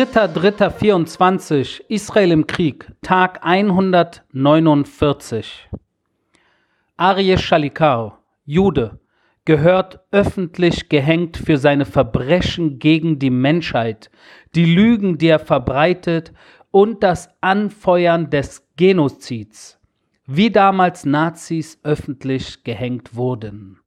3.3.24 Israel im Krieg, Tag 149. Arie Shalikar, Jude, gehört öffentlich gehängt für seine Verbrechen gegen die Menschheit, die Lügen, die er verbreitet und das Anfeuern des Genozids, wie damals Nazis öffentlich gehängt wurden.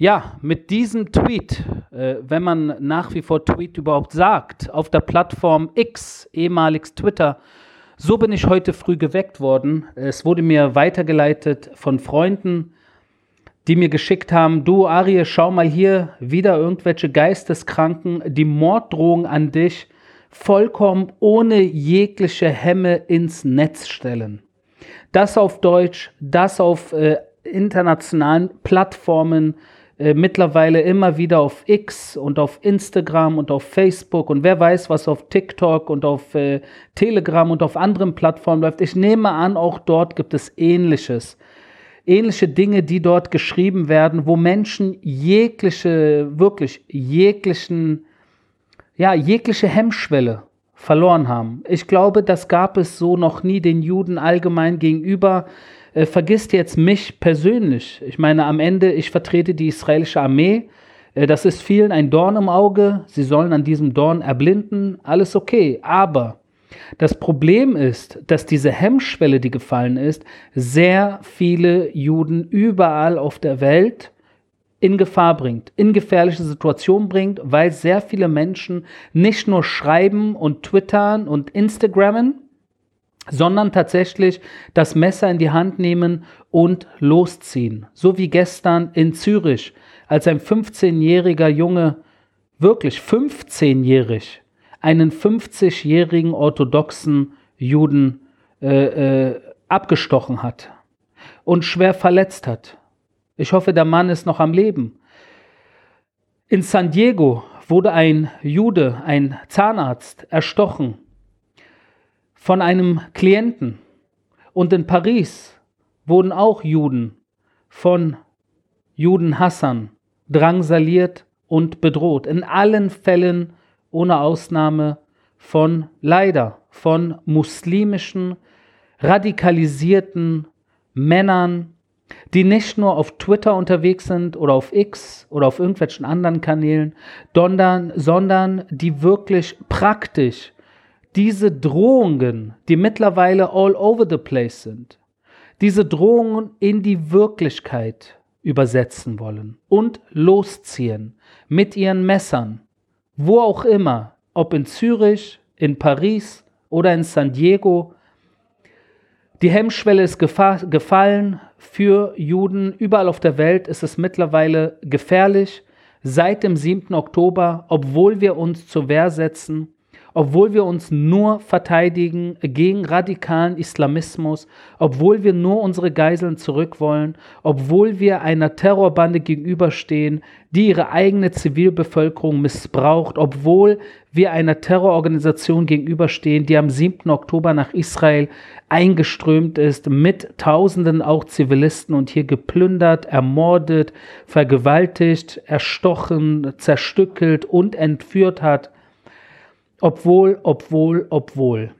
Ja, mit diesem Tweet, äh, wenn man nach wie vor Tweet überhaupt sagt, auf der Plattform X, ehemaliges Twitter, so bin ich heute früh geweckt worden. Es wurde mir weitergeleitet von Freunden, die mir geschickt haben, du Arie, schau mal hier, wieder irgendwelche Geisteskranken, die Morddrohung an dich vollkommen ohne jegliche Hemme ins Netz stellen. Das auf Deutsch, das auf äh, internationalen Plattformen, äh, mittlerweile immer wieder auf X und auf Instagram und auf Facebook und wer weiß, was auf TikTok und auf äh, Telegram und auf anderen Plattformen läuft. Ich nehme an, auch dort gibt es ähnliches. Ähnliche Dinge, die dort geschrieben werden, wo Menschen jegliche, wirklich jeglichen, ja, jegliche Hemmschwelle verloren haben. Ich glaube, das gab es so noch nie den Juden allgemein gegenüber äh, vergisst jetzt mich persönlich. Ich meine, am Ende, ich vertrete die israelische Armee. Äh, das ist vielen ein Dorn im Auge. Sie sollen an diesem Dorn erblinden. Alles okay. Aber das Problem ist, dass diese Hemmschwelle, die gefallen ist, sehr viele Juden überall auf der Welt in Gefahr bringt, in gefährliche Situationen bringt, weil sehr viele Menschen nicht nur schreiben und twittern und Instagrammen, sondern tatsächlich das Messer in die Hand nehmen und losziehen. So wie gestern in Zürich, als ein 15-jähriger Junge, wirklich 15-jährig, einen 50-jährigen orthodoxen Juden äh, äh, abgestochen hat und schwer verletzt hat. Ich hoffe, der Mann ist noch am Leben. In San Diego wurde ein Jude, ein Zahnarzt, erstochen von einem Klienten. Und in Paris wurden auch Juden von Judenhassern drangsaliert und bedroht. In allen Fällen ohne Ausnahme von leider von muslimischen, radikalisierten Männern, die nicht nur auf Twitter unterwegs sind oder auf X oder auf irgendwelchen anderen Kanälen, sondern, sondern die wirklich praktisch diese Drohungen, die mittlerweile all over the place sind, diese Drohungen in die Wirklichkeit übersetzen wollen und losziehen mit ihren Messern, wo auch immer, ob in Zürich, in Paris oder in San Diego. Die Hemmschwelle ist gefallen für Juden. Überall auf der Welt ist es mittlerweile gefährlich. Seit dem 7. Oktober, obwohl wir uns zur Wehr setzen, obwohl wir uns nur verteidigen gegen radikalen Islamismus, obwohl wir nur unsere Geiseln zurück wollen, obwohl wir einer Terrorbande gegenüberstehen, die ihre eigene Zivilbevölkerung missbraucht, obwohl wir einer Terrororganisation gegenüberstehen, die am 7. Oktober nach Israel eingeströmt ist, mit Tausenden auch Zivilisten und hier geplündert, ermordet, vergewaltigt, erstochen, zerstückelt und entführt hat obwohl, obwohl, obwohl.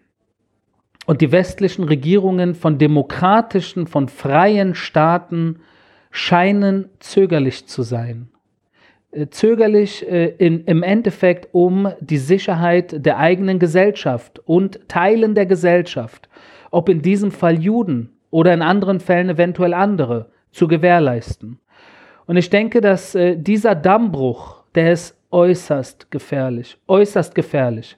Und die westlichen Regierungen von demokratischen, von freien Staaten scheinen zögerlich zu sein. Äh, zögerlich äh, in, im Endeffekt um die Sicherheit der eigenen Gesellschaft und Teilen der Gesellschaft, ob in diesem Fall Juden oder in anderen Fällen eventuell andere, zu gewährleisten. Und ich denke, dass äh, dieser Dammbruch, der ist äußerst gefährlich, äußerst gefährlich.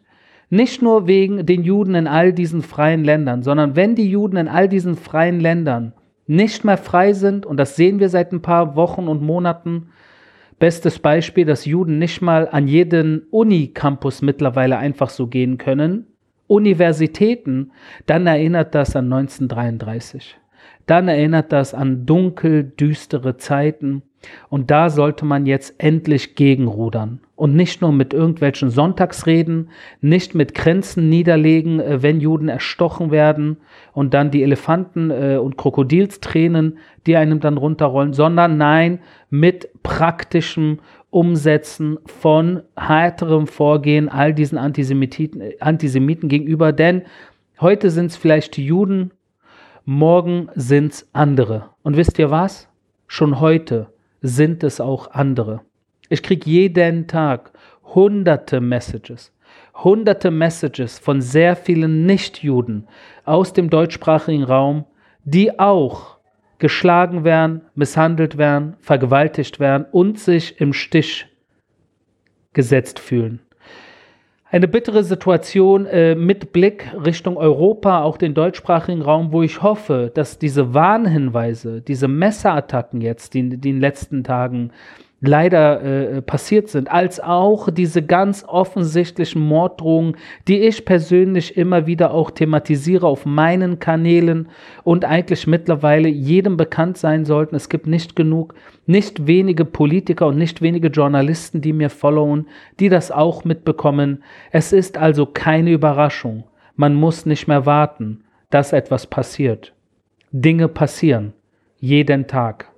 Nicht nur wegen den Juden in all diesen freien Ländern, sondern wenn die Juden in all diesen freien Ländern nicht mehr frei sind, und das sehen wir seit ein paar Wochen und Monaten, bestes Beispiel, dass Juden nicht mal an jeden Unicampus mittlerweile einfach so gehen können, Universitäten, dann erinnert das an 1933. Dann erinnert das an dunkel, düstere Zeiten. Und da sollte man jetzt endlich gegenrudern und nicht nur mit irgendwelchen Sonntagsreden, nicht mit Grenzen niederlegen, äh, wenn Juden erstochen werden und dann die Elefanten äh, und Krokodilstränen, die einem dann runterrollen, sondern nein, mit praktischem Umsetzen von härterem Vorgehen all diesen Antisemiten, Antisemiten gegenüber, denn heute sind es vielleicht die Juden, morgen sind es andere. Und wisst ihr was? Schon heute sind es auch andere. Ich kriege jeden Tag hunderte Messages, hunderte Messages von sehr vielen Nichtjuden aus dem deutschsprachigen Raum, die auch geschlagen werden, misshandelt werden, vergewaltigt werden und sich im Stich gesetzt fühlen. Eine bittere Situation äh, mit Blick Richtung Europa, auch den deutschsprachigen Raum, wo ich hoffe, dass diese Warnhinweise, diese Messerattacken jetzt, die, die in den letzten Tagen leider äh, passiert sind, als auch diese ganz offensichtlichen Morddrohungen, die ich persönlich immer wieder auch thematisiere auf meinen Kanälen und eigentlich mittlerweile jedem bekannt sein sollten. Es gibt nicht genug, nicht wenige Politiker und nicht wenige Journalisten, die mir followen, die das auch mitbekommen. Es ist also keine Überraschung. Man muss nicht mehr warten, dass etwas passiert. Dinge passieren. Jeden Tag.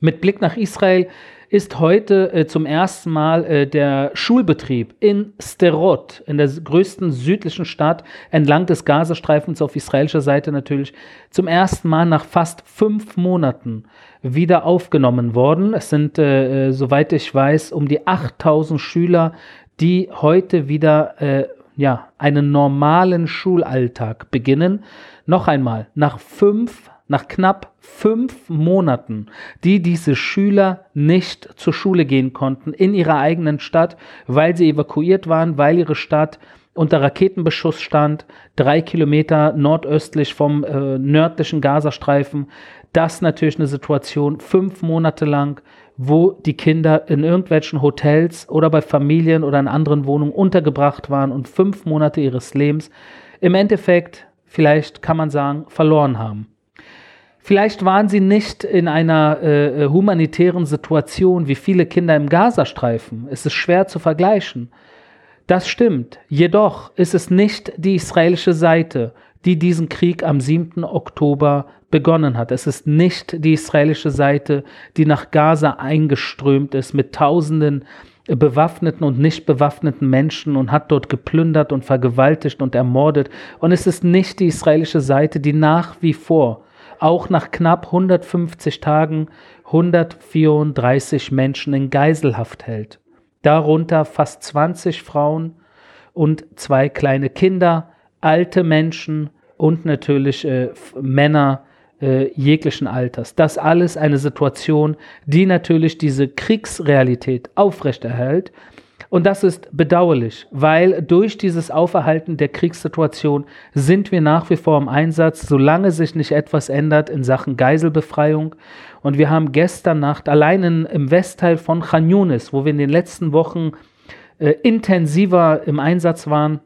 Mit Blick nach Israel ist heute äh, zum ersten Mal äh, der Schulbetrieb in Sterot, in der größten südlichen Stadt entlang des Gazastreifens auf israelischer Seite natürlich, zum ersten Mal nach fast fünf Monaten wieder aufgenommen worden. Es sind, äh, äh soweit ich weiß, um die 8000 Schüler, die heute wieder äh, ja, einen normalen Schulalltag beginnen. Noch einmal, nach fünf nach knapp fünf Monaten, die diese Schüler nicht zur Schule gehen konnten in ihrer eigenen Stadt, weil sie evakuiert waren, weil ihre Stadt unter Raketenbeschuss stand, drei Kilometer nordöstlich vom äh, nördlichen Gazastreifen. Das natürlich eine Situation fünf Monate lang, wo die Kinder in irgendwelchen Hotels oder bei Familien oder in anderen Wohnungen untergebracht waren und fünf Monate ihres Lebens im Endeffekt, vielleicht kann man sagen, verloren haben. Vielleicht waren sie nicht in einer äh, äh, humanitären Situation wie viele Kinder im Gazastreifen. Es ist schwer zu vergleichen. Das stimmt. Jedoch ist es nicht die israelische Seite, die diesen Krieg am 7. Oktober begonnen hat. Es ist nicht die israelische Seite, die nach Gaza eingeströmt ist mit Tausenden bewaffneten und nicht bewaffneten Menschen und hat dort geplündert und vergewaltigt und ermordet. Und es ist nicht die israelische Seite, die nach wie vor auch nach knapp 150 Tagen 134 Menschen in Geiselhaft hält. Darunter fast 20 Frauen und zwei kleine Kinder, alte Menschen und natürlich äh, Männer äh, jeglichen Alters. Das alles eine Situation, die natürlich diese Kriegsrealität aufrechterhält und das ist bedauerlich, weil durch dieses Auferhalten der Kriegssituation sind wir nach wie vor im Einsatz, solange sich nicht etwas ändert in Sachen Geiselbefreiung. Und wir haben gestern Nacht allein in, im Westteil von Khan Yunis, wo wir in den letzten Wochen äh, intensiver im Einsatz waren,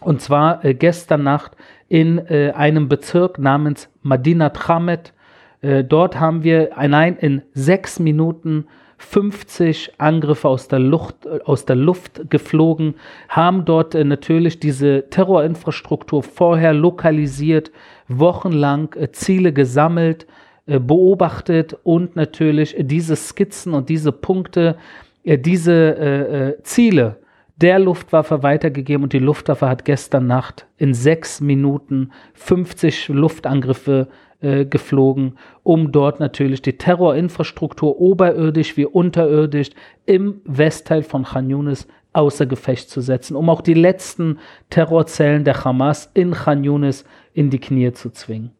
und zwar äh, gestern Nacht in äh, einem Bezirk namens Madinat Hamed. Äh, dort haben wir allein in sechs Minuten 50 Angriffe aus der Luft, aus der Luft geflogen, haben dort äh, natürlich diese Terrorinfrastruktur vorher lokalisiert, wochenlang äh, Ziele gesammelt, äh, beobachtet und natürlich diese Skizzen und diese Punkte, diese Ziele der Luftwaffe weitergegeben und die Luftwaffe hat gestern Nacht in sechs Minuten 50 Luftangriffe äh, geflogen, um dort natürlich die Terrorinfrastruktur oberirdisch wie unterirdisch im Westteil von Khan Yunis außer Gefecht zu setzen, um auch die letzten Terrorzellen der Hamas in Khan Yunis in die Knie zu zwingen.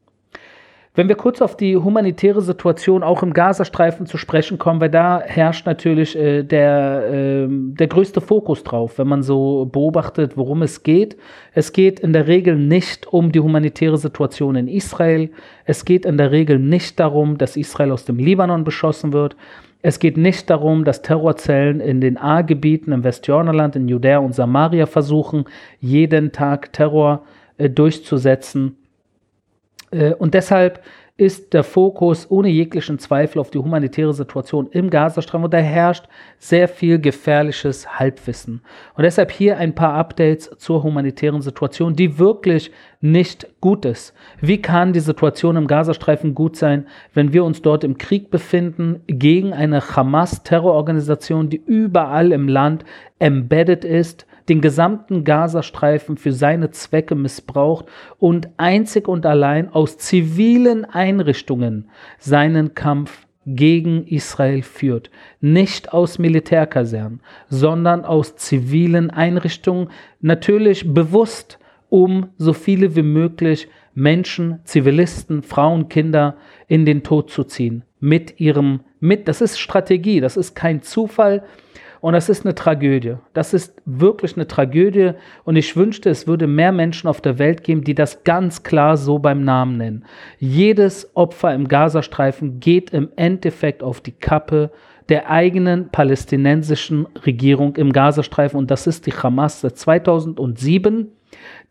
Wenn wir kurz auf die humanitäre Situation auch im Gazastreifen zu sprechen kommen, weil da herrscht natürlich äh, der, äh, der größte Fokus drauf, wenn man so beobachtet, worum es geht. Es geht in der Regel nicht um die humanitäre Situation in Israel. Es geht in der Regel nicht darum, dass Israel aus dem Libanon beschossen wird. Es geht nicht darum, dass Terrorzellen in den A-Gebieten im Westjordanland, in Judäa und Samaria versuchen, jeden Tag Terror äh, durchzusetzen. Äh, und deshalb ist der Fokus ohne jeglichen Zweifel auf die humanitäre Situation im Gazastreifen und da herrscht sehr viel gefährliches Halbwissen. Und deshalb hier ein paar Updates zur humanitären Situation, die wirklich nicht gut ist. Wie kann die Situation im Gazastreifen gut sein, wenn wir uns dort im Krieg befinden gegen eine Hamas-Terrororganisation, die überall im Land embedded ist, den gesamten Gazastreifen für seine Zwecke missbraucht und einzig und allein aus zivilen Einrichtungen seinen Kampf gegen Israel führt. Nicht aus Militärkasernen, sondern aus zivilen Einrichtungen, natürlich bewusst, um so viele wie möglich Menschen, Zivilisten, Frauen, Kinder in den Tod zu ziehen. Mit ihrem, mit, das ist Strategie, das ist kein Zufall, und das ist eine Tragödie. Das ist wirklich eine Tragödie. Und ich wünschte, es würde mehr Menschen auf der Welt geben, die das ganz klar so beim Namen nennen. Jedes Opfer im Gazastreifen geht im Endeffekt auf die Kappe der eigenen palästinensischen Regierung im Gazastreifen. Und das ist die Hamas seit 2007,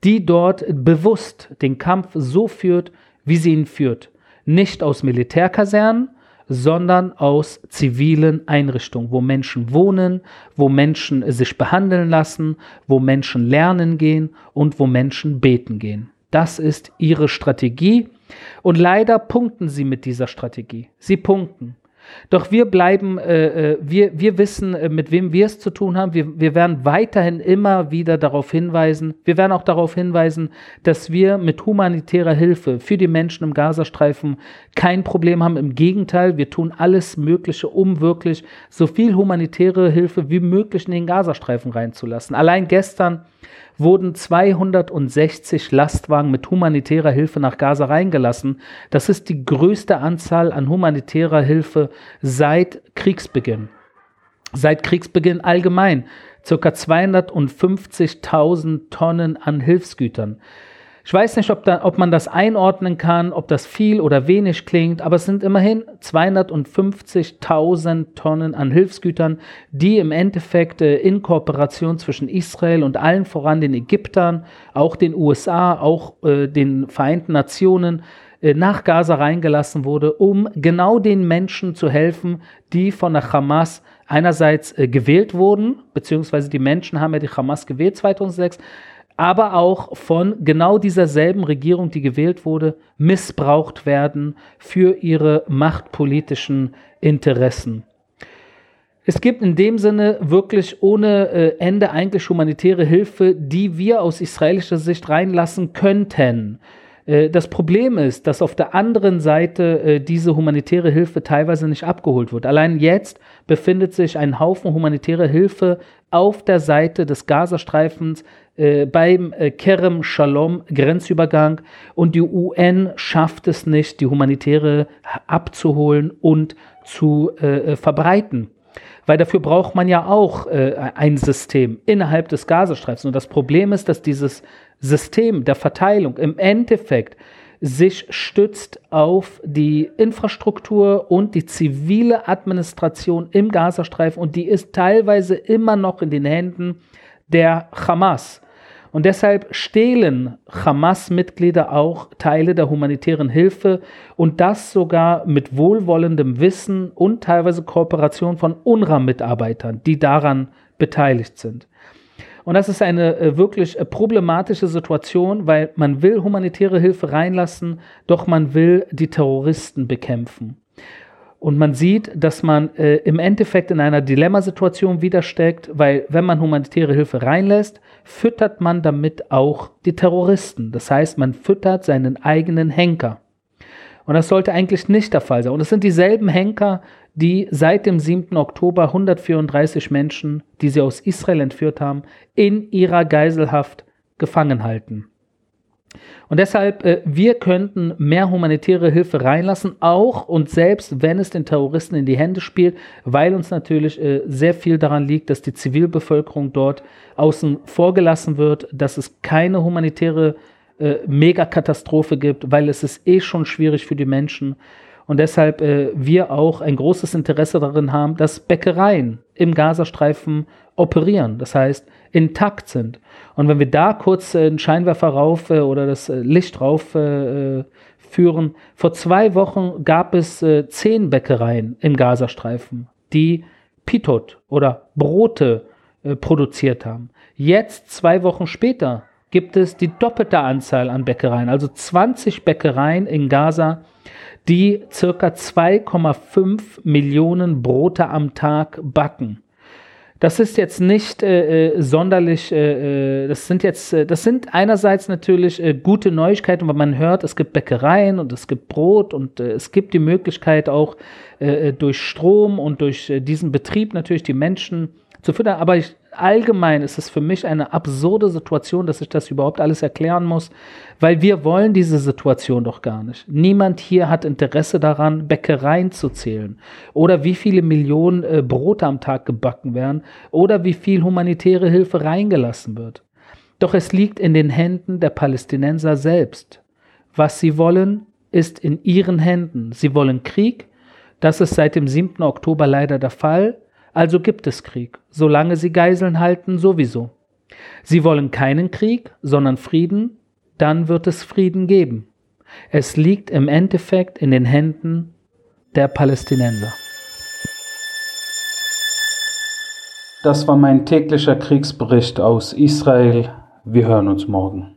die dort bewusst den Kampf so führt, wie sie ihn führt. Nicht aus Militärkasernen, sondern aus zivilen Einrichtungen, wo Menschen wohnen, wo Menschen sich behandeln lassen, wo Menschen lernen gehen und wo Menschen beten gehen. Das ist ihre Strategie und leider punkten sie mit dieser Strategie. Sie punkten. Doch wir bleiben, äh, äh, wir, wir wissen, äh, mit wem wir es zu tun haben. Wir, wir werden weiterhin immer wieder darauf hinweisen, wir werden auch darauf hinweisen, dass wir mit humanitärer Hilfe für die Menschen im Gazastreifen kein Problem haben. Im Gegenteil, wir tun alles Mögliche, um wirklich so viel humanitäre Hilfe wie möglich in den Gazastreifen reinzulassen. Allein gestern wurden 260 Lastwagen mit humanitärer Hilfe nach Gaza reingelassen. Das ist die größte Anzahl an humanitärer Hilfe seit Kriegsbeginn. Seit Kriegsbeginn allgemein. Circa 250.000 Tonnen an Hilfsgütern. Ich weiß nicht, ob, da, ob man das einordnen kann, ob das viel oder wenig klingt, aber es sind immerhin 250.000 Tonnen an Hilfsgütern, die im Endeffekt äh, in Kooperation zwischen Israel und allen voran den Ägyptern, auch den USA, auch äh, den Vereinten Nationen nach Gaza reingelassen wurde, um genau den Menschen zu helfen, die von der Hamas einerseits äh, gewählt wurden, beziehungsweise die Menschen haben ja die Hamas gewählt 2006, aber auch von genau dieser selben Regierung, die gewählt wurde, missbraucht werden für ihre machtpolitischen Interessen. Es gibt in dem Sinne wirklich ohne äh, Ende eigentlich humanitäre Hilfe, die wir aus israelischer Sicht reinlassen könnten. Äh, das Problem ist, dass auf der anderen Seite äh, diese humanitäre Hilfe teilweise nicht abgeholt wird. Allein jetzt befindet sich ein Haufen humanitärer Hilfe auf der Seite des Gazastreifens äh, beim Kerem Shalom Grenzübergang und die UN schafft es nicht, die humanitäre abzuholen und zu verbreiten. Weil dafür braucht man ja auch äh, ein System innerhalb des Gazastreifens. Und das Problem ist, dass dieses System der Verteilung im Endeffekt sich stützt auf die Infrastruktur und die zivile Administration im Gazastreifen und die ist teilweise immer noch in den Händen der Hamas. Und deshalb stehlen Hamas-Mitglieder auch Teile der humanitären Hilfe und das sogar mit wohlwollendem Wissen und teilweise Kooperation von UNRWA-Mitarbeitern, die daran beteiligt sind. Und das ist eine äh, wirklich äh, problematische Situation, weil man will humanitäre Hilfe reinlassen, doch man will die Terroristen bekämpfen. Und man sieht, dass man äh, im Endeffekt in einer Dilemmasituation widersteckt, weil wenn man humanitäre Hilfe reinlässt, füttert man damit auch die Terroristen. Das heißt, man füttert seinen eigenen Henker. Und das sollte eigentlich nicht der Fall sein. Und es sind dieselben Henker, die seit dem 7. Oktober 134 Menschen, die sie aus Israel entführt haben, in ihrer Geiselhaft gefangen halten. Und deshalb, äh, wir könnten mehr humanitäre Hilfe reinlassen, auch und selbst wenn es den Terroristen in die Hände spielt, weil uns natürlich äh, sehr viel daran liegt, dass die Zivilbevölkerung dort außen vor gelassen wird, dass es keine humanitäre äh, Megakatastrophe gibt, weil es ist eh schon schwierig für die Menschen und deshalb äh, wir auch ein großes Interesse darin haben, dass Bäckereien im Gazastreifen operieren, das heißt intakt sind. Und wenn wir da kurz äh, einen Scheinwerfer rauf äh, oder das äh, Licht rauf äh, führen, vor zwei Wochen gab es äh, zehn Bäckereien im Gazastreifen, die Pitot oder Brote äh, produziert haben. Jetzt, zwei Wochen später, gibt es die doppelte Anzahl an Bäckereien, also 20 Bäckereien in Gaza, die circa 2,5 Millionen Brote am Tag backen. Das ist jetzt nicht äh, äh sonderlich, äh, äh, das sind jetzt, äh, das sind einerseits natürlich äh, gute Neuigkeiten, weil man hört, es gibt Bäckereien und es gibt Brot und es gibt die Möglichkeit auch durch Strom und durch diesen Betrieb natürlich die Menschen zu füttern. Aber ich, allgemein ist es für mich eine absurde Situation, dass ich das überhaupt alles erklären muss, weil wir wollen diese Situation doch gar nicht. Niemand hier hat Interesse daran, Bäckereien zu zählen oder wie viele Millionen äh, Brote am Tag gebacken werden oder wie viel humanitäre Hilfe reingelassen wird. Doch es liegt in den Händen der Palästinenser selbst. Was sie wollen, ist in ihren Händen. Sie wollen Krieg. Das ist seit dem 7. Oktober leider der Fall. Also gibt es Krieg, solange sie Geiseln halten, sowieso. Sie wollen keinen Krieg, sondern Frieden, dann wird es Frieden geben. Es liegt im Endeffekt in den Händen der Palästinenser. Das war mein täglicher Kriegsbericht aus Israel. Wir hören uns morgen.